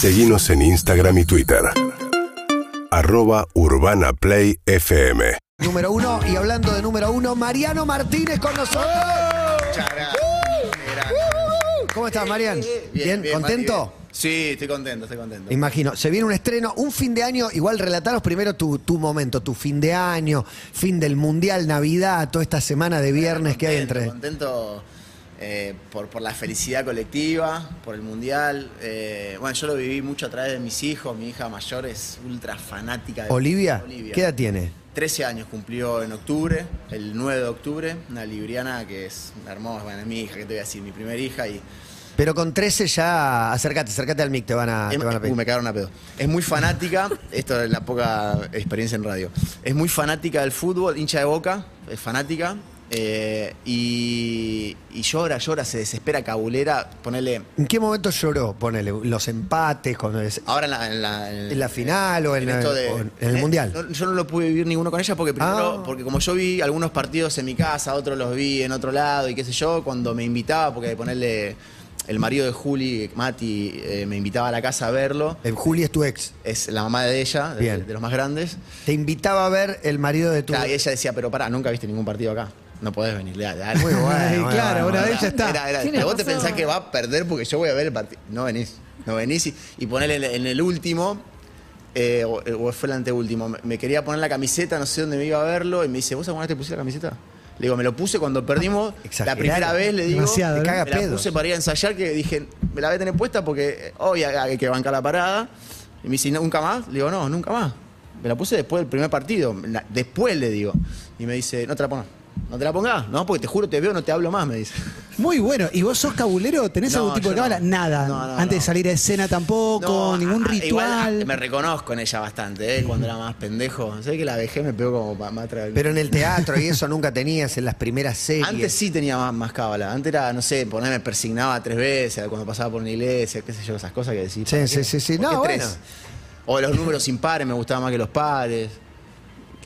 Seguimos en Instagram y Twitter. Arroba Urbana Play FM. Número uno, y hablando de número uno, Mariano Martínez con nosotros. ¿Cómo estás, Marian? Bien, ¿contento? Sí, estoy contento, estoy contento. Imagino, se viene un estreno, un fin de año, igual relataros primero tu, tu momento, tu fin de año, fin del Mundial, Navidad, toda esta semana de viernes que hay entre... Contento eh, por, por la felicidad colectiva, por el Mundial. Eh, bueno, yo lo viví mucho a través de mis hijos, mi hija mayor es ultra fanática de ¿Olivia? ¿Qué edad tiene? 13 años cumplió en octubre, el 9 de octubre, una libriana que es hermosa, bueno, es mi hija, que te voy a decir, mi primera hija y... Pero con 13 ya, acércate, acércate al mic, te van a, te Es- van a pedir. uh, me cagaron a pedo. Es muy fanática, esto es la poca experiencia en radio. Es muy fanática del fútbol, hincha de boca, es fanática. Eh, y, y llora, llora, se desespera, cabulera. Ponele. ¿En qué momento lloró? Ponele, los empates, cuando es- Ahora en la, en la, ¿En la final o en, esto el- de- o en el eh, Mundial? no, yo no lo pude vivir ninguno con ella porque primero, Ah. porque como yo vi algunos partidos en mi casa, otros los vi en otro lado y qué sé yo, cuando me invitaba, porque ponerle el marido de Juli, Mati, eh, me invitaba a la casa a verlo. Eh, Juli es tu ex. Es la mamá de ella, de, Bien. de los más grandes. Te invitaba a ver el marido de tu... Claro, y ella decía, pero pará, nunca viste ningún partido acá. No podés venir. Muy bueno, claro, bueno, una bueno. vez ya está. Era- era, Tiene pero vos te pensás que va a perder porque yo voy a ver el partido. No venís, no venís. Y, y ponerle en, en el último, eh, o, o fue el anteúltimo, me, me quería poner la camiseta, no sé dónde me iba a verlo, y me dice, ¿vos alguna vez te pusiste la camiseta? Le digo, me lo puse cuando perdimos la Exagerado. primera vez, le digo. Me la puse para ir a ensayar, que dije, me la voy a tener puesta porque hoy hay que bancar la parada. Y me dice, ¿nunca más? Le digo, no, nunca más. Me la puse después del primer partido. La- Después le digo. Y me dice, no te la pongas. ¿No te la pongas? No, porque te juro, te veo, no te hablo más, me dice. Muy bueno. ¿Y vos sos cabulero? ¿Tenés No, algún tipo de yo no. cábala? Nada. No, no, Antes de no. salir a escena tampoco, No, ningún ah, ritual. Igual me reconozco en ella bastante, ¿eh? cuando era más pendejo. Sé que la dejé, me pegó como pa- más atrás. Pero en el teatro y eso nunca tenías, en las primeras series. Antes sí tenía más, más cábala. Antes era, no sé, ponerme persignaba tres veces cuando pasaba por una iglesia, qué sé yo, esas cosas que decís. Sí, ¿para sí, qué? sí, sí. ¿Por No, qué bueno. tres? O los números impares me gustaban más que los pares.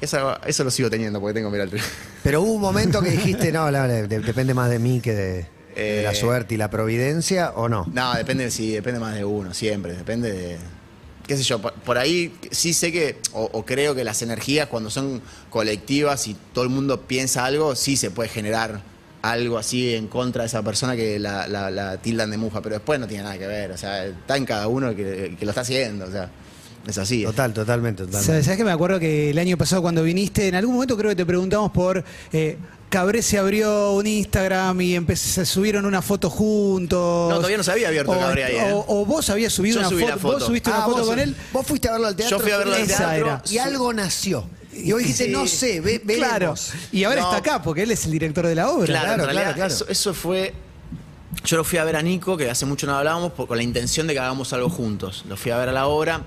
Eso, eso lo sigo teniendo porque tengo, mira, el. Pero hubo un momento que dijiste, no, la- la- de- depende más de mí que de, de la Eh. suerte y la providencia, ¿o no? No, depende, sí, depende más de uno, siempre. Depende de. qué sé yo, por, por ahí sí sé que, o, o creo que las energías cuando son colectivas y todo el mundo piensa algo, sí se puede generar algo así en contra de esa persona que la, la- la tildan de mufa, pero después no tiene nada que ver, o sea, está en cada uno que, que lo está haciendo, o sea, es así. Total, totalmente, totalmente. ¿Sabes sabés que me acuerdo que el año pasado cuando viniste, en algún momento creo que te preguntamos por... eh, Cabré se abrió un Instagram y se subieron una foto juntos. No, todavía no se había abierto o, Cabré ahí, ¿eh? o, o vos habías subido Yo una subí foto, la foto. Vos subiste Ah, una foto vos, con él. Vos fuiste a verlo al teatro. Yo fui a verlo al teatro. era. Y algo nació. Y vos dijiste, Sí. no sé, ve, veremos. Claro. Y ahora No. está acá porque él es el director de la obra. Claro, Claro, en realidad, claro, claro. Eso, eso fue. Yo lo fui a ver a Nico, que hace mucho no hablábamos, por- con la intención de que hagamos algo juntos. Lo fui a ver a la obra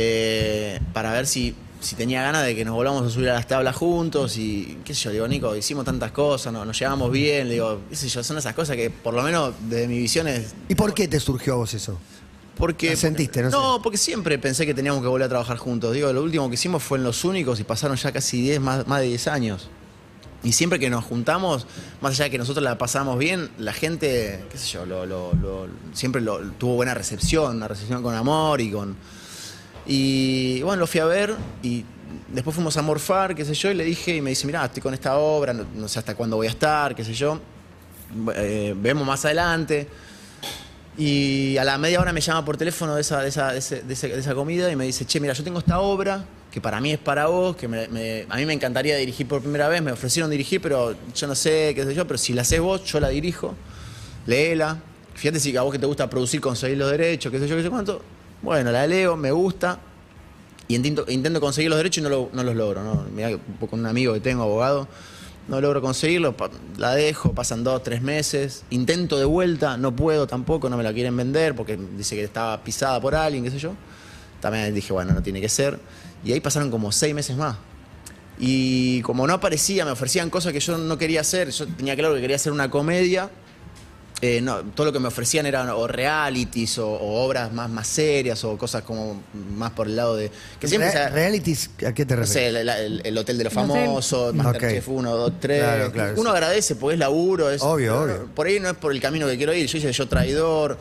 eh, para ver si, si tenía ganas de que nos volvamos a subir a las tablas juntos y qué sé yo, digo, Nico, hicimos tantas cosas, no- nos llevamos bien, digo, qué sé yo, son esas cosas que por lo menos desde mi visión es... ¿Y por qué te surgió a vos eso? Porque, ¿La sentiste, no No, sé? porque siempre pensé que teníamos que volver a trabajar juntos. Digo, lo último que hicimos fue en Los Únicos y pasaron ya casi 10, más, más de 10 años. Y siempre que nos juntamos, más allá de que nosotros la pasamos bien, la gente, qué sé yo, lo, lo- lo- siempre lo- tuvo buena recepción, una recepción con amor y con... Y bueno, lo fui a ver y después fuimos a morfar, qué sé yo, y le dije, y me dice, mira, estoy con esta obra, no, sé hasta cuándo voy a estar, qué sé yo. Eh, vemos más adelante. Y a la media hora me llama por teléfono de esa, de esa, de ese- de esa comida y me dice, che, mira, yo tengo esta obra que para mí es para vos, que a mí me encantaría dirigir por primera vez, me ofrecieron dirigir, pero yo no sé, qué sé yo, pero si la haces vos, yo la dirijo, léela. Fíjate si a vos que te gusta producir, conseguir los derechos, qué sé yo, qué sé cuánto. Bueno, la leo, me gusta. Y intento, intento conseguir los derechos y no, lo- no los logro. ¿no? Mirá con un amigo que tengo, abogado, no logro conseguirlo, la dejo, pasan dos, tres meses, intento de vuelta, no puedo tampoco, no me la quieren vender porque dice que estaba pisada por alguien, qué sé yo. También dije, bueno, no tiene que ser. Y ahí pasaron como seis meses más. Y como no aparecía, me ofrecían cosas que yo no quería hacer, yo tenía claro que quería hacer una comedia. Eh, no, todo lo que me ofrecían eran o realities o, o obras más, más serias o cosas como más por el lado de... Que siempre Re- se- ¿Realities? ¿A qué te no refieres? sé, el, el- el Hotel de los. Famosos, Masterchef 1, 2, 3. Claro, claro, Uno sí. agradece porque es laburo. Es, Obvio, obvio. Por ahí no es por el camino que quiero ir. Yo hice Yo Traidor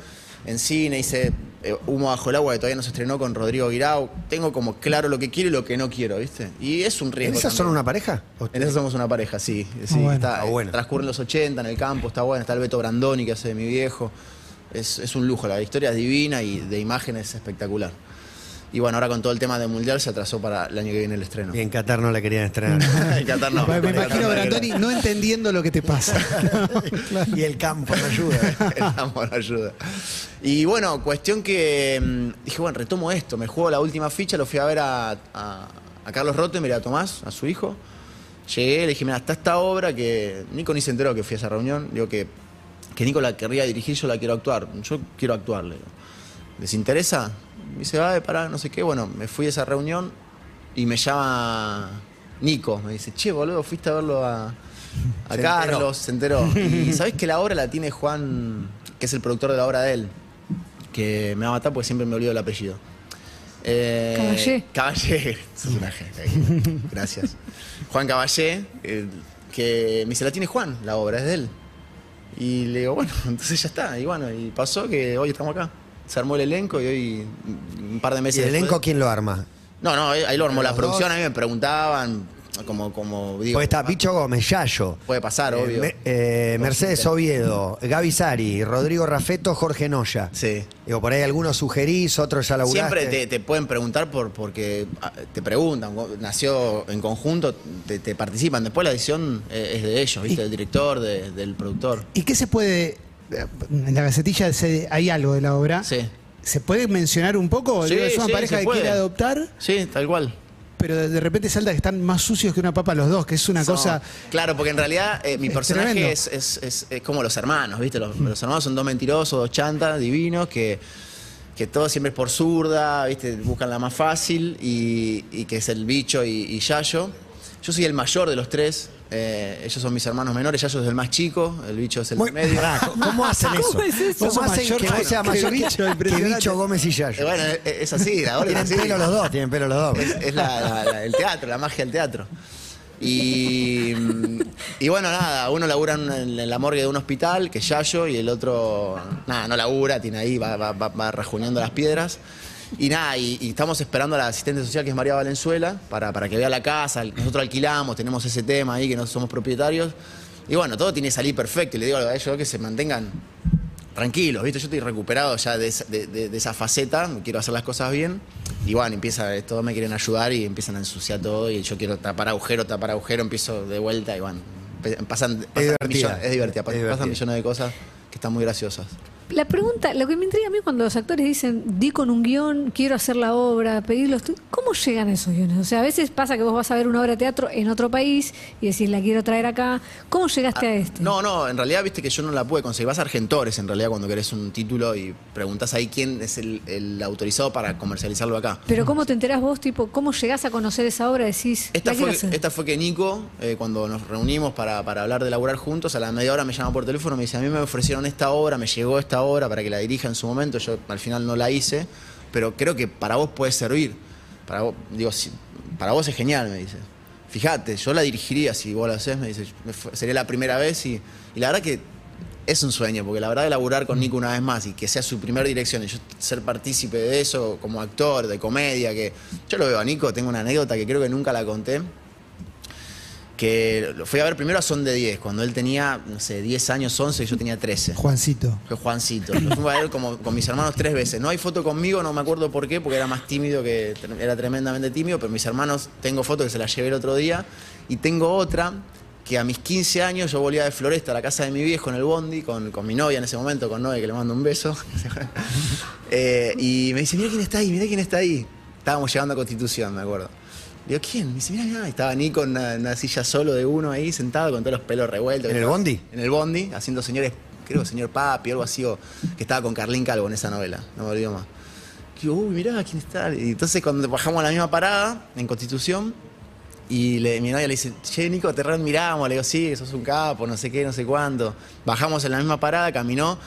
en cine, hice eh, Humo bajo el agua, que todavía no se estrenó con Rodrigo Guirao. Tengo como claro lo que quiero y lo que no quiero, ¿viste? Y es un ¿En riesgo. esas son también. una pareja? ¿O- En eso somos una pareja, sí. sí bueno. está, Está bueno. Transcurren los 80 en el campo, está bueno. Está el Beto Brandoni que hace de mi viejo. Es, es un lujo, la historia es divina y de imagen es espectacular. Y bueno, ahora con todo el tema del Mundial se atrasó para el año que viene el estreno. Y en Qatar no la querían estrenar. En Qatar no. Me Qatar imagino no, Brandoni no entendiendo lo que te pasa. y el campo no ayuda. El amor ayuda. Y bueno, cuestión que mm, dije, bueno, retomo esto. Me juego la última ficha, lo fui a ver a, a- a Carlos Rottenberg y a Tomás, a su hijo. Llegué, le dije, mira, está esta obra que Nico ni se enteró que fui a esa reunión. Digo que, que Nico la querría dirigir, yo la quiero actuar. Yo quiero actuarle. digo. ¿Les interesa? Me dice, va, para, no sé qué. Bueno, me fui a esa reunión y me llama Nico. Me dice, che, boludo, fuiste a verlo a, a Se enteró. Carlos, se enteró. Y sabés que la obra la tiene Juan, que es el productor de la obra de él, que me va a matar porque siempre me olvido el apellido. Eh, Caballé. Caballé, sos una gente. Gracias. Juan Caballé, eh, que me dice, la tiene Juan, la obra es de él. Y le digo, bueno, entonces ya está. Y bueno, y pasó que hoy estamos acá. Se armó el elenco y hoy, un par de ¿Y meses el elenco después- quién lo arma? No, no, ahí lo armó la producción. dos. A mí me preguntaban, como, como digo, Porque está Bicho Gómez, Yayo. puede pasar, eh, obvio. Me- eh, Mercedes Oviedo, Gaby Sari, Rodrigo Rafeto, Jorge Noya. Sí. Digo, por ahí algunos sugerís, otros ya laburaste. Siempre te, te pueden preguntar por porque ah, te preguntan, nació en conjunto, te, te participan. Después la decisión eh, es de ellos, ¿viste? Y- Del director, de- del productor. ¿Y qué se puede.? En la gacetilla se- hay algo de la obra. Sí. ¿Se puede mencionar un poco? Sí, es una sí, pareja que puede. quiere adoptar, Sí, tal cual. pero de, de repente salta que están más sucios que una papa los dos, que es una No, cosa. Claro, porque en realidad eh, mi Es personaje es, es- es- es como los hermanos, ¿viste? Los, los hermanos son dos mentirosos, dos chantas, divinos, que, que todo siempre es por zurda, ¿viste? Buscan la más fácil y, y que es el bicho y, y Yayo. Yo soy el mayor de los tres. Eh, ellos son mis hermanos menores, Yayo es el más chico, el bicho es el Muy- medio. Pará, ¿cómo- ¿Cómo hacen eso? ¿Cómo es eso? ¿Cómo Vos sos hacen mayor que vos seas que mayor Bicho, que. Bicho Gómez y Eh, Yayo? bueno, es, es así, ahora es Tienen así. pelo los dos, tienen pelo los dos. Es, es la- la- la- el teatro, la magia del teatro. Y, y bueno, nada, uno labura en, en la morgue de un hospital, que es Yayo, y el otro, nada, no labura, tiene ahí, va, va, va- va rajuneando las piedras. Y nada, y, y estamos esperando a la asistente social, que es María Valenzuela, para, para que vea la casa. Nosotros alquilamos, tenemos ese tema ahí, que no somos propietarios. Y bueno, todo tiene que salir perfecto. Y le digo a ellos que se mantengan tranquilos, ¿viste? Yo estoy recuperado ya de, esa- de- de- de esa faceta, quiero hacer las cosas bien. Y bueno, empieza, todos me quieren ayudar y empiezan a ensuciar todo. Y yo quiero tapar agujero, tapar agujero, empiezo de vuelta y bueno, pasan, pasan divertida. millones, es divertida, Es pasan, divertida. pasan millones de cosas que están muy graciosas. La pregunta, lo que me intriga a mí cuando los actores dicen, di con un guion, quiero hacer la obra, pedirlos, ¿cómo llegan a esos guiones? O sea, a veces pasa que vos vas a ver una obra de teatro en otro país y decís, la quiero traer acá. ¿Cómo llegaste a este? Ah, No, no, en realidad viste que yo no la pude conseguir. Vas a Argentores en realidad cuando querés un título y preguntás ahí quién es el, el autorizado para comercializarlo acá. Pero ¿cómo te enterás vos, tipo, cómo llegás a conocer esa obra? Decís, Esta la fue, hacer. esta fue que Nico, eh, cuando nos reunimos para, para hablar de laburar juntos, a la media hora me llama por teléfono y me dice, a mí me ofrecieron esta obra, me llegó esta obra para que la dirija en su momento, yo al final no la hice, pero creo que para vos puede servir. Para vos, digo, si- para vos es genial, me dice. Fíjate, yo la dirigiría si vos la haces, me dice, sería la primera vez y, y la verdad que es un sueño, porque la verdad de laburar con Nico una vez más y que sea su primera dirección y yo ser partícipe de eso como actor, de comedia, que yo lo veo a Nico, tengo una anécdota que creo que nunca la conté, que lo fui a ver primero a Son de 10, cuando él tenía, no sé, 10 años, 11 y yo tenía 13. Juancito. Fue Juancito. Lo fui a ver como con mis hermanos tres veces. No hay foto conmigo, no me acuerdo por qué, porque era más tímido que. Era tremendamente tímido, pero mis hermanos, tengo foto que se la llevé el otro día. Y tengo otra que a mis 15 años yo volvía de Floresta a la casa de mi viejo en el Bondi, con, con mi novia en ese momento, con Noé, que le mando un beso. Eh, y me dice: Mira quién está ahí, mira quién está ahí. Estábamos llegando a Constitución, me acuerdo. Digo, ¿quién? Me dice, mira, mira, y estaba Nico en una, en una silla solo de uno ahí, sentado con todos los pelos revueltos. ¿En el bondi? En el bondi, haciendo señores, creo señor Papi, algo así, o que estaba con Carlín Calvo en esa novela, no me olvido más. Digo, uy, mirá, ¿quién está? Y entonces cuando bajamos a la misma parada, en Constitución, y le- mi novia le dice, che, Nico, te miramos, le digo, sí, sos un capo, no sé qué, no sé cuánto. Bajamos en la misma parada, caminó,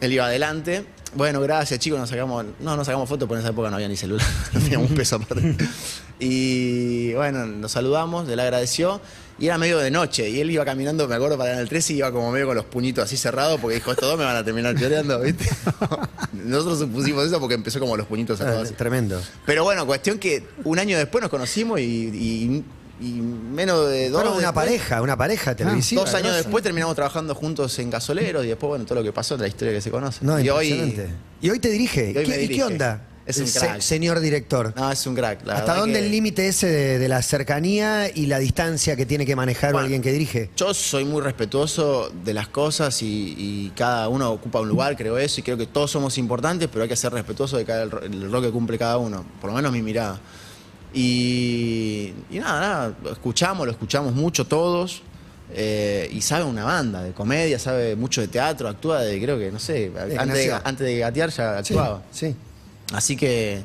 Él iba adelante. Bueno, gracias, chicos, nos sacamos. No, nos sacamos fotos, porque en esa época no había ni celular. No teníamos un peso aparte. Y bueno, nos saludamos, él agradeció. Y era medio de noche. Y él iba caminando, me acuerdo, para el 13 y iba como medio con los puñitos así cerrados, porque dijo, estos dos me van a terminar choreando, ¿viste? Nosotros supusimos eso porque empezó como los puñitos cerrados. Ah, así. tremendo. Pero bueno, cuestión que un año después nos conocimos y, y- y menos de dos. Fueron una después- pareja, una pareja televisiva. Dos años después terminamos trabajando juntos en Gasoleros y después, bueno, todo lo que pasó, la historia que se conoce. No, y hoy. Y hoy te dirige. Y hoy ¿Qué, me y qué dirige. onda? Es un se- crack. señor director. No, es un crack. la ¿Hasta dónde que- el límite ese de, de la cercanía y la distancia que tiene que manejar Bueno, alguien que dirige? Yo soy muy respetuoso de las cosas y, y cada uno ocupa un lugar, creo eso, y creo que todos somos importantes, pero hay que ser respetuoso de cada el, ro- el rol que cumple cada uno, por lo menos mi mirada. Y, y nada, nada, lo escuchamos, lo escuchamos mucho todos, eh, y sabe una banda de comedia, sabe mucho de teatro, actúa de, creo que, no sé, antes de, antes de gatear ya Sí, actuaba. sí. Así que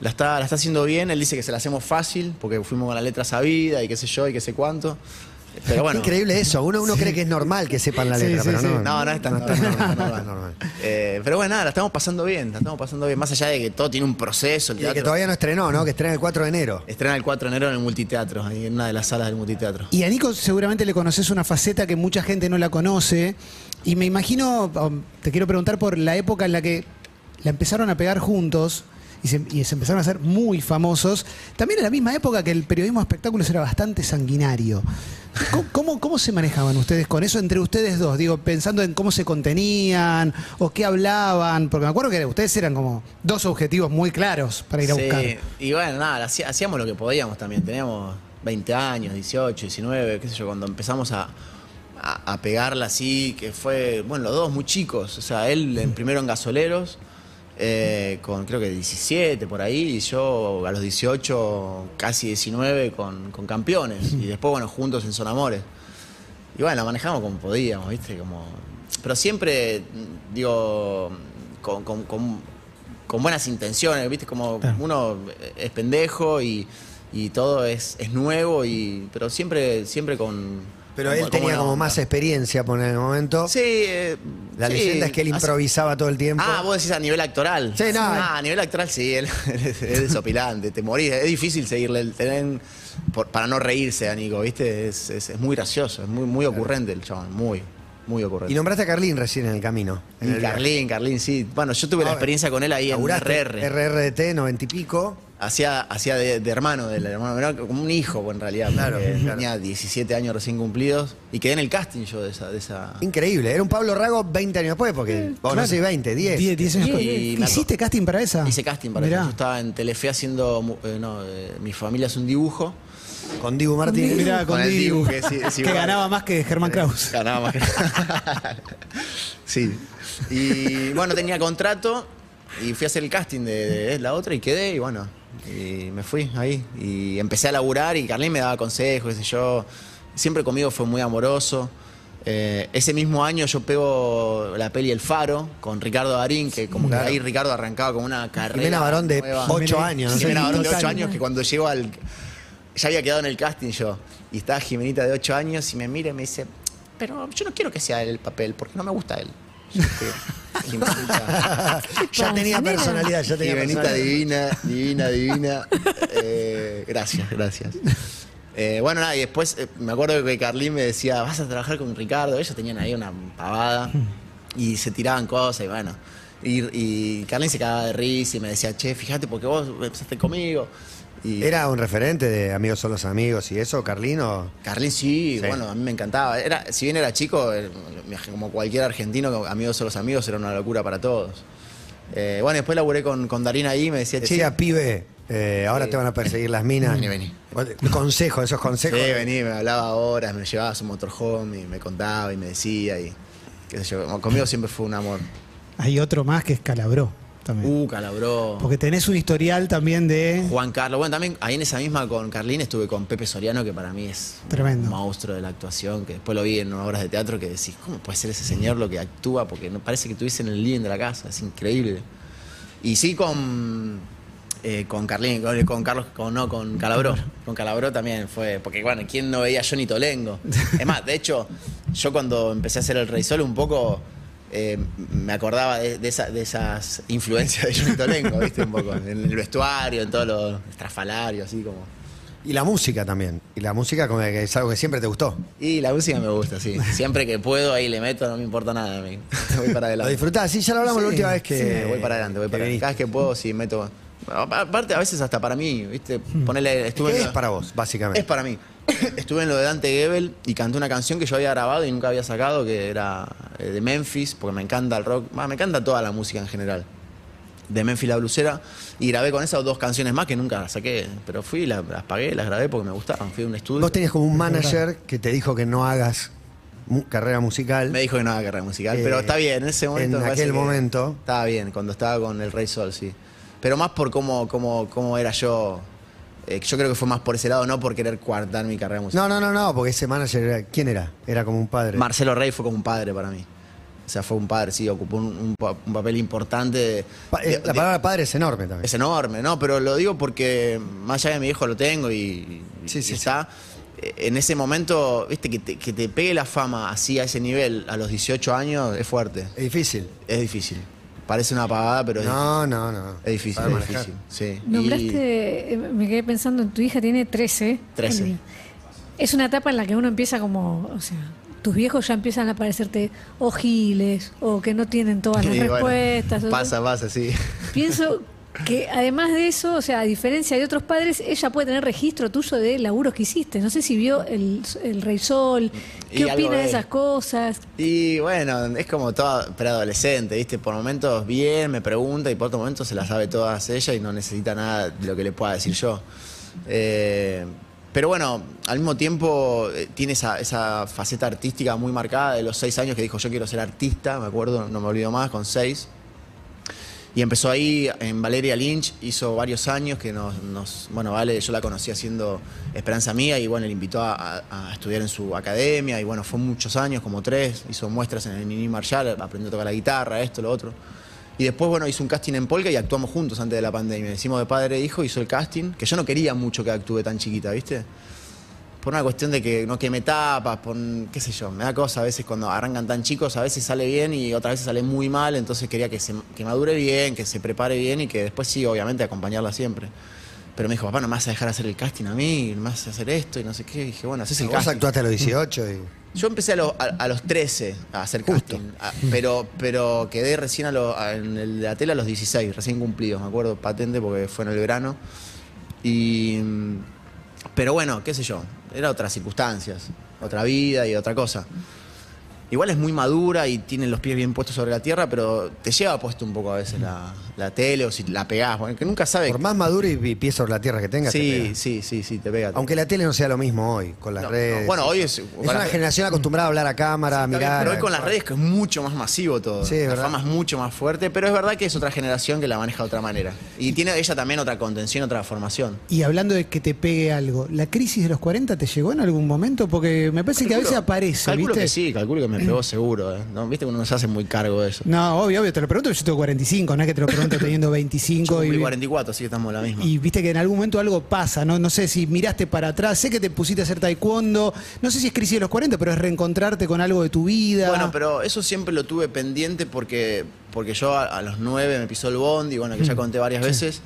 la está, la está haciendo bien. Él dice que se la hacemos fácil porque fuimos con la letra sabida y qué sé yo y qué sé cuánto. Pero bueno. Increíble eso. Uno, uno cree que es normal que sepan la Sí, letra, sí, pero sí. no. No, no es tan no normal, normal, no no normal. Eh, pero bueno, nada, la estamos pasando bien. La estamos pasando bien. Más allá de que todo tiene un proceso. El Y de que todavía no estrenó, ¿no? Que estrena el 4 de enero. estrena el 4 de enero en el multiteatro, ahí en una de las salas del multiteatro. Y a Nico seguramente le conoces una faceta que mucha gente no la conoce. Y me imagino, um, te quiero preguntar por la época en la que la empezaron a pegar juntos y se, y se empezaron a hacer muy famosos. También en la misma época que el periodismo de espectáculos era bastante sanguinario. ¿Cómo, cómo, cómo se manejaban ustedes con eso entre ustedes dos? Digo, pensando en cómo se contenían o qué hablaban. Porque me acuerdo que ustedes eran como dos objetivos muy claros para ir a Sí, buscar. Y bueno, nada, hacía- hacíamos lo que podíamos también. Teníamos 20 años, 18, 19, qué sé yo, cuando empezamos a, a- a pegarla así, que fue, bueno, los dos muy chicos. O sea, él en- primero en gasoleros, eh, con creo que 17 por ahí, y yo a los 18, casi 19 con, con campeones. Y después, bueno, juntos en Sonamores. Y bueno, la manejamos como podíamos, ¿viste? Como... Pero siempre, digo, con, con- con- con buenas intenciones, ¿viste? Como uno es pendejo y, y todo es, es nuevo, y, pero siempre, siempre con... Pero él tenía como más experiencia por el momento. Sí. eh, La sí, leyenda es que él hace- improvisaba todo el tiempo. Ah, vos decís a nivel actoral. Sí, no. Ah, a nivel actoral sí, él, él es, es desopilante, te morís. Es difícil seguirle el tren por- para no reírse a Nico, ¿viste? Es, es- es muy gracioso, es muy, muy ocurrente el chabón, muy, muy ocurrente. Y nombraste a Carlín recién en el camino. en Y el viaje. Carlín, Carlín, sí. Bueno, yo tuve la Ah, experiencia con él ahí en RR. RRDT, 90 y pico. Hacía, hacía de, de hermano del hermano menor, como un hijo en realidad. Claro. Tenía 17 años recién cumplidos y quedé en el casting yo de esa. De esa... Increíble. Era un Pablo Rago 20 años después, porque vos no Claro. sé, 20, 10. 10, 10 años. Y después. ¿Hiciste casting para esa? Hice casting para Mirá. eso. Yo estaba en Telefe haciendo. mu- eh, no, eh, mi familia es un dibujo. Con Dibu Martínez. Mirá, con, Con Dibu, Dibu, que es- es que igual. ganaba más que Germán Kraus. Ganaba más que. sí. Y bueno, tenía contrato y fui a hacer el casting de, de la otra y quedé y bueno. Y me fui ahí. Y empecé a laburar y Carlín me daba consejos, qué sé yo. Siempre conmigo fue muy amoroso. Eh, ese mismo año yo pego la peli El Faro con Ricardo Darín, que como que ahí Ricardo arrancaba con una carrera. Jimena Barón de nueva. 8 años. Jimena Barón de Total. 8 años que cuando llego al. Ya había quedado en el casting yo. Y estaba Jimenita de 8 años y me mira y me dice: Pero yo no quiero que sea él el papel porque no me gusta él. Yo dije, Jimenita. Ya tenía personalidad, ya tenía Jimenita personalidad. divina, divina, divina. Eh, gracias, gracias. Eh, bueno, nada, y después eh, me acuerdo que Carlín me decía, vas a trabajar con Ricardo. Ellos tenían ahí una pavada y se tiraban cosas y bueno. Y, y Carlín se cagaba de risa y me decía, che, fíjate porque vos empezaste conmigo. Y ¿Era un referente de Amigos son los amigos y eso, Carlino? Carlín sí, Sí. bueno, a mí me encantaba. Era, si bien era chico, como cualquier argentino, amigos son los amigos, era una locura para todos. Eh, bueno, después laburé con, con Darín ahí y me decía, che, Decía, pibe, eh, ahora te van a perseguir las minas. Vení, vení. Consejos, esos consejos. Sí, vení, me hablaba horas, me llevaba a su motorhome y me contaba y me decía y qué sé yo. Conmigo siempre fue un amor. Hay otro más que es Calabró también. Uh, calabró. Porque tenés un historial también de. Juan Carlos. Bueno, también ahí en esa misma con Carlín estuve con Pepe Soriano, que para mí es Tremendo. un monstruo de la actuación, que después lo vi en obras de teatro que decís, ¿cómo puede ser ese señor lo que actúa? Porque no parece que estuviese en el living de la casa, es increíble. Y sí con, eh, con Carlín, con, con Carlos, con, no, con Calabró. Con Calabró también fue, porque bueno, ¿quién no veía a Johnny Tolengo? Es más, de hecho, yo cuando empecé a hacer el Rey Sol un poco eh, me acordaba de, de esa- de esas influencias de Johnny Tolengo, ¿viste? Un poco. En el vestuario, en todo lo estrafalario, así como. Y la música también. Y la música como que es algo que siempre te gustó. Y la música me gusta, sí. Siempre que puedo ahí le meto, no me importa nada a mí. Voy para Lo adelante. disfrutás, sí, ya lo hablamos la última vez que. Sí, voy para adelante, voy para adelante. Cada vez que puedo, sí, meto. Aparte, a veces hasta para mí, ¿viste? Ponerle. Estuve ¿Qué en es lo- para vos, básicamente? Es para mí. Estuve en lo de Dante Gebel y canté una canción que yo había grabado y nunca había sacado, que era eh, de Memphis, porque me encanta el rock, bah, me encanta toda la música en general. De Memphis la blusera, y grabé con esas dos canciones más que nunca las saqué, pero fui, las, las pagué, las grabé porque me gustaban. Fui a un estudio. Vos tenías como un manager que te dijo que no hagas mu- carrera musical. Me dijo que no haga carrera musical, Eh, pero está bien, en ese momento. en aquel que momento. Estaba bien, cuando estaba con el Rey Sol, sí. Pero más por cómo, cómo, cómo era yo. Eh, yo creo que fue más por ese lado, no por querer coartar mi carrera musical. No, no, no, no, porque ese manager, era- ¿quién era? Era como un padre. Marcelo Rey fue como un padre para mí. O sea, fue un padre, sí, ocupó un, un pa- un papel importante. de- eh, de- la de- palabra padre es enorme también. es enorme, ¿no? Pero lo digo porque más allá de mi hijo lo tengo y, Sí, y sí, está. Eh, En ese momento, viste, que te, que te pegue la fama así a ese nivel a los 18 años es fuerte. Es difícil. Es difícil. Parece una pagada, pero es, No, no, no. es difícil. Para Es manejar. difícil. Sí. Nombraste, eh, me quedé pensando en tu hija, tiene 13. 13. Es una etapa en la que uno empieza como, o sea, tus viejos ya empiezan a parecerte o giles o que no tienen todas las y bueno, respuestas. o- pasa, pasa, sí. Pienso que además de eso, o sea, a diferencia de otros padres, ella puede tener registro tuyo de laburos que hiciste. No sé si vio el, el Rey Sol, Y qué algo opina de esas cosas. Y bueno, es como toda preadolescente, ¿viste? Por momentos bien, me pregunta y por otros momentos se la sabe todas ella y no necesita nada de lo que le pueda decir yo. Eh, pero bueno, al mismo tiempo eh, tiene esa, esa faceta artística muy marcada de los seis años que dijo yo quiero ser artista, me acuerdo, no me olvido más, con seis. Y empezó ahí en Valeria Lynch, hizo varios años que nos, bueno, Vale, yo la conocí haciendo Esperanza Mía y bueno, le invitó a, estudiar en su academia y bueno, fue muchos años, como tres, hizo muestras en el Nini Marshall, aprendió a tocar la guitarra, esto, lo otro. Y después, bueno, hizo un casting en Polka y actuamos juntos antes de la pandemia. Hicimos de padre e hijo, hizo el casting, que yo no quería mucho que actúe tan chiquita, ¿viste? Por una cuestión de que no queme tapas, por qué sé yo, me da cosa a veces cuando arrancan tan chicos, a veces sale bien y otras veces sale muy mal, entonces quería que, se, que madure bien, que se prepare bien y que después sí, obviamente, acompañarla siempre. Pero me dijo, papá, no me vas a dejar hacer el casting a mí, no me vas a hacer esto y no sé qué. Y dije, bueno, haces el Vos casting. actuaste a los 18 y. Yo empecé a, los- a- a los 13 a hacer Justo. casting, a- pero, pero quedé recién a lo- en el de la tele a los 16, recién cumplidos, me acuerdo, patente porque fue en el verano. Y, pero bueno, qué sé yo, era otras circunstancias, otra vida y otra cosa. Igual es muy madura y tiene los pies bien puestos sobre la tierra, pero te lleva puesto un poco a veces la, la tele o si la pegás, bueno, que nunca sabe. Por más maduro y, y pies sobre la tierra que tengas. te sí, pega. sí, sí, sí, te pega. Aunque la tele no sea lo mismo hoy, con las No, redes. no, bueno, hoy es- Es una generación acostumbrada a hablar a cámara, a Está bien, mirar. pero hoy con las redes que es mucho más masivo todo. Sí, es la verdad. fama es mucho más fuerte, pero es verdad que es otra generación que la maneja de otra manera. Y tiene ella también otra contención, otra formación. Y hablando de que te pegue algo, ¿la crisis de los 40 te llegó en algún momento? Porque me parece que a veces aparece, Calculo ¿viste? que sí, calculo que me pegó seguro. ¿eh? ¿No? Viste que uno no se hace muy cargo de eso. No, obvio, obvio, te lo pregunto, yo tengo 45, no es que te lo pregunte teniendo Yo 25 cumplí y, 44, así que estamos la misma. y viste que en algún momento algo pasa, ¿no? No sé si miraste para atrás, sé que te pusiste a hacer taekwondo, no sé si es crisis de los 40, pero es reencontrarte con algo de tu vida. Bueno, pero eso siempre lo tuve pendiente porque, porque yo a, a los nueve me pisó el bondi, bueno, que ya conté varias veces,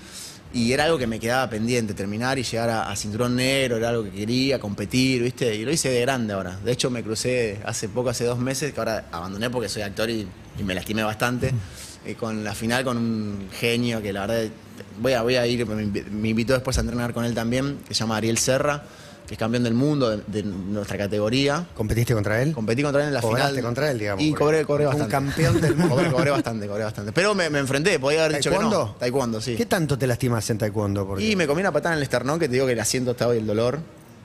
y era algo que me quedaba pendiente, terminar y llegar a, a cinturón negro, era algo que quería, competir, ¿viste? Y lo hice de grande ahora. De hecho, me crucé hace poco, hace dos meses, que ahora abandoné porque soy actor y, y me lastimé bastante, eh, con la final con un genio que la verdad, voy a, voy a ir, me, me invitó después a entrenar con él también, que se llama Ariel Serra, que es campeón del mundo de- de nuestra categoría. ¿Competiste contra él? Competí contra él en la Cobraste final. contra él, digamos, Y cobré, cobré un bastante. campeón del mundo. Cobré, cobré bastante, cobré bastante. Pero me, me enfrenté, podía haber dicho que ¿Taekwondo? no. Taekwondo, sí. ¿Qué tanto te lastimas en taekwondo? Porque Y me comí una patada en el esternón que te digo que el asiento estaba y el dolor.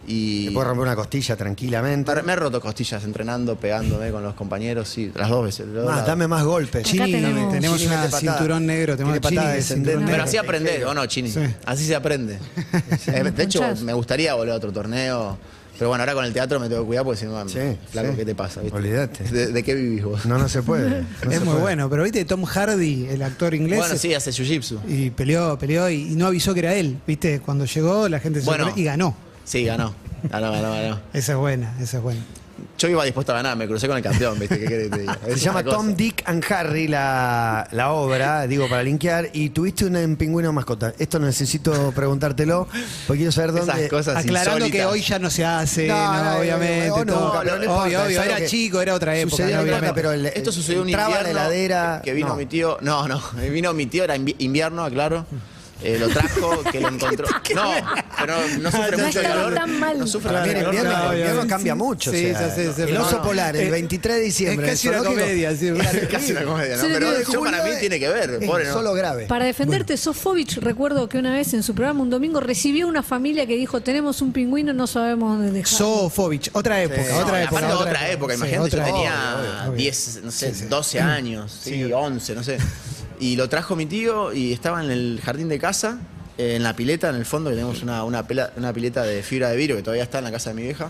Y te puedes romper una costilla tranquilamente. me, he roto costillas entrenando, pegándome con los compañeros, sí, las dos veces. Más, dame más golpes. Acá Chini, tenemos- tenemos una cinturón negro, tenemos Chini patada de Pero negro. así aprende, ¿o no, Chini? Sí. Así se aprende. Eh, de hecho, me gustaría volver a otro torneo. Pero bueno, ahora con el teatro me tengo que cuidar porque si no, Sí, flaco, sí. ¿qué te pasa? viste? Olvídate. ¿De, de qué vivís vos? No, no se puede. no se es muy puede. bueno, pero viste Tom Hardy, el actor inglés, Bueno, sí, hace jiu-jitsu. y peleó, peleó y, y no avisó que era él, viste, cuando llegó la gente se Bueno. y ganó. Sí, ganó. Ganó, ganó, ganó. Esa es buena, esa es buena. Yo iba dispuesto a ganar, me crucé con el campeón, ¿viste? ¿Qué querés que te diga? Se Es llama cosa. Tom, Dick and Harry la, la obra, digo, para linkear. Y tuviste un pingüino mascota. Esto necesito preguntártelo, porque quiero saber dónde. Esas cosas Aclarando que hoy ya no se hace, No, no, no, obviamente. o nunca, todo. pero no importa, obvio, era que chico, era otra época. sucedió, obviamente. pero el- Esto sucedió un invierno. la heladera. Que vino no. mi tío. No, no. Vino mi tío, era invi- invierno, aclaro. Eh, lo trajo, que lo encontró. No, pero no sufre No mucho de estaba calor. tan mal. No sufre También mucho el invierno, el invierno cambia mucho. Sí, o sea, el oso no. polar, el Eh, 23 de diciembre. es casi una comedia, sí. era Es casi una comedia, ¿no? Pero yo para mí tiene que ver, Es pobre, ¿no? Solo grave. Para defenderte, Sofovich, recuerdo que una vez en su programa, un domingo, recibió una familia que dijo, tenemos un pingüino, no sabemos dónde dejarlo. Sofovich, otra época, otra época. aparte otra época, imagínate, otra yo tenía Obvio, obvio. 10, no sé, 12 años, sí, 11, no sé. Y lo trajo mi tío y estaba en el jardín de casa, en la pileta, en el fondo, que tenemos una, una, pela- una pileta de fibra de vidrio que todavía está en la casa de mi vieja.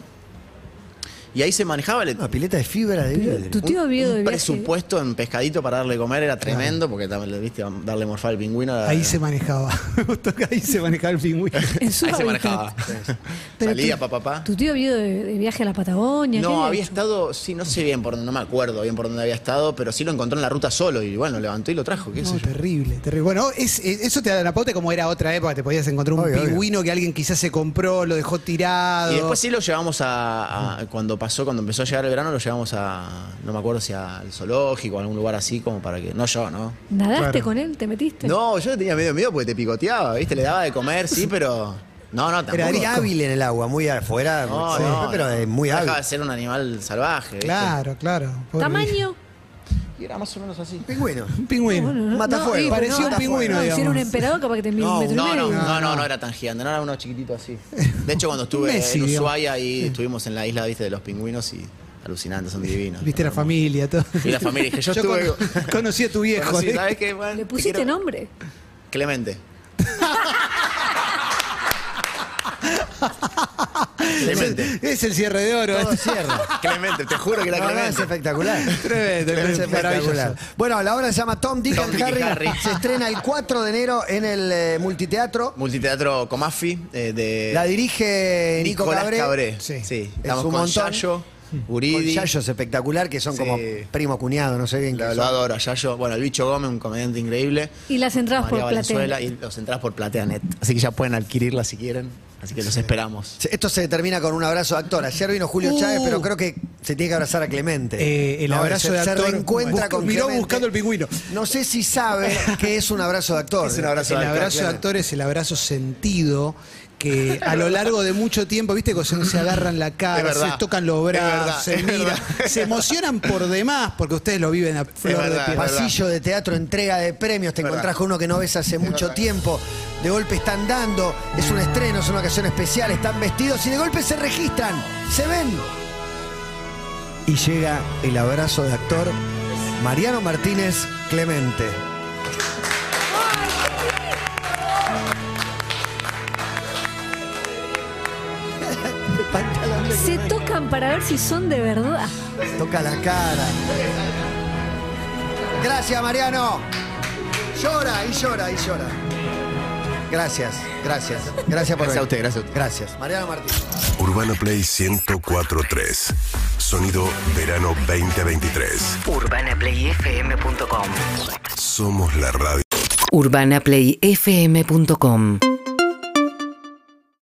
Y ahí se manejaba el, Una pileta de fibra de vidrio. Tu tío vio de viaje. presupuesto en pescadito para darle comer era tremendo, porque también, viste, darle morfar al pingüino. era- Ahí se manejaba. Que ahí se manejaba el pingüino. En su Ahí se hábitat. manejaba. Pero Salía, tu- papá, papá. Tu tío vio de, de viaje a la Patagonia. ¿qué No, había había hecho? estado, sí, no sé bien por dónde, no me acuerdo bien por dónde había estado, pero sí lo encontró en la ruta solo y bueno, lo levantó y lo trajo, qué sé No, yo. terrible, terrible. Bueno, es, es- eso te da la pauta como era otra época, te podías encontrar un Obvio, obvio. pingüino que alguien quizás se compró, lo dejó tirado. Y después sí lo llevamos a, a- cuando pasó, cuando empezó a llegar el verano, lo llevamos a, no me acuerdo si al zoológico o a algún lugar así, como para que, no yo, ¿no? ¿Nadaste Claro. con él? ¿Te metiste? No, yo tenía medio miedo porque te picoteaba, ¿viste? Le daba de comer, sí, pero... No, no, tampoco. Era muy hábil en el agua, muy afuera, No, sí, no, pero no. es muy hábil. Dejaba de ser un animal salvaje, ¿viste? Claro, claro. Pobre ¿Tamaño? Y era más o menos así. Pingüino. Un pingüino. No, Matafuego. no, Parecía no, un pingüino, no, Si era un emperador, capaz que te mide un metro y No, no, medio. no, no, no era tan gigante, no era uno chiquitito así. De hecho, cuando estuve Messi, en. Ushuaia y estuvimos en la isla, viste, de los pingüinos y alucinantes, son divinos. Viste la familia, todo. Y la familia, dije, yo, Yo estuve... cono- conocí a tu viejo. Conocí, ¿eh? ¿sabes qué? ¿Le te pusiste quiero- nombre? Clemente. Clemente. Es el cierre de oro. Todo cierra. Clemente, te juro que era No, no, es Clemente. espectacular. Tremendo, Es espectacular. maravilloso. Bueno, la obra se llama Tom, Dick Tom, and Dick y Harry. Harry. Se estrena el 4 de enero en el eh, multiteatro. Multiteatro Comafi eh, de La dirige Nico Nicolás Cabré. Cabré. Sí. Sí. Es Estamos un con montón. Yayo, Con Uridi. Yayos espectacular, que son Sí. como primo cuñado, no sé bien qué Lo, son. adoro a Yayo. Bueno, el bicho Gómez, un comediante increíble. Y las entradas por Valenzuela Platea. y los entradas por Plateanet. Así que ya pueden adquirirlas si quieren. Así que los esperamos. Se- Esto se termina con un abrazo de actor. Ayer vino Julio Uh. Chávez, pero creo que se tiene que abrazar a Clemente. Eh, el No, abrazo se, de se actor. reencuentra Busca- con miró Clemente. buscando el pingüino. No sé si sabe que es un abrazo de actor. Es un abrazo El de actor, abrazo de claro. actor es el abrazo sentido que a lo largo de mucho tiempo, viste, que se, se agarran la cara, verdad. se tocan los brazos, verdad, se miran, se emocionan por demás, porque ustedes lo viven a flor de verdad. Pasillo de teatro, entrega de premios, te encontrás con uno que no ves hace mucho verdad. tiempo. De golpe están dando, es un estreno, es una ocasión especial, están vestidos y de golpe se registran, se ven. Y llega el abrazo de actor Mariano Martínez Clemente. Se tocan para ver si son de verdad. Toca la cara. Gracias, Mariano. Llora y llora y llora. Gracias, gracias. Gracias por Gracias a venir. usted, gracias a usted. Gracias. Mariano Martín. Urbana Play 1043. Sonido verano 2023. UrbanaPlayFM.com Somos la radio. UrbanaPlayFM.com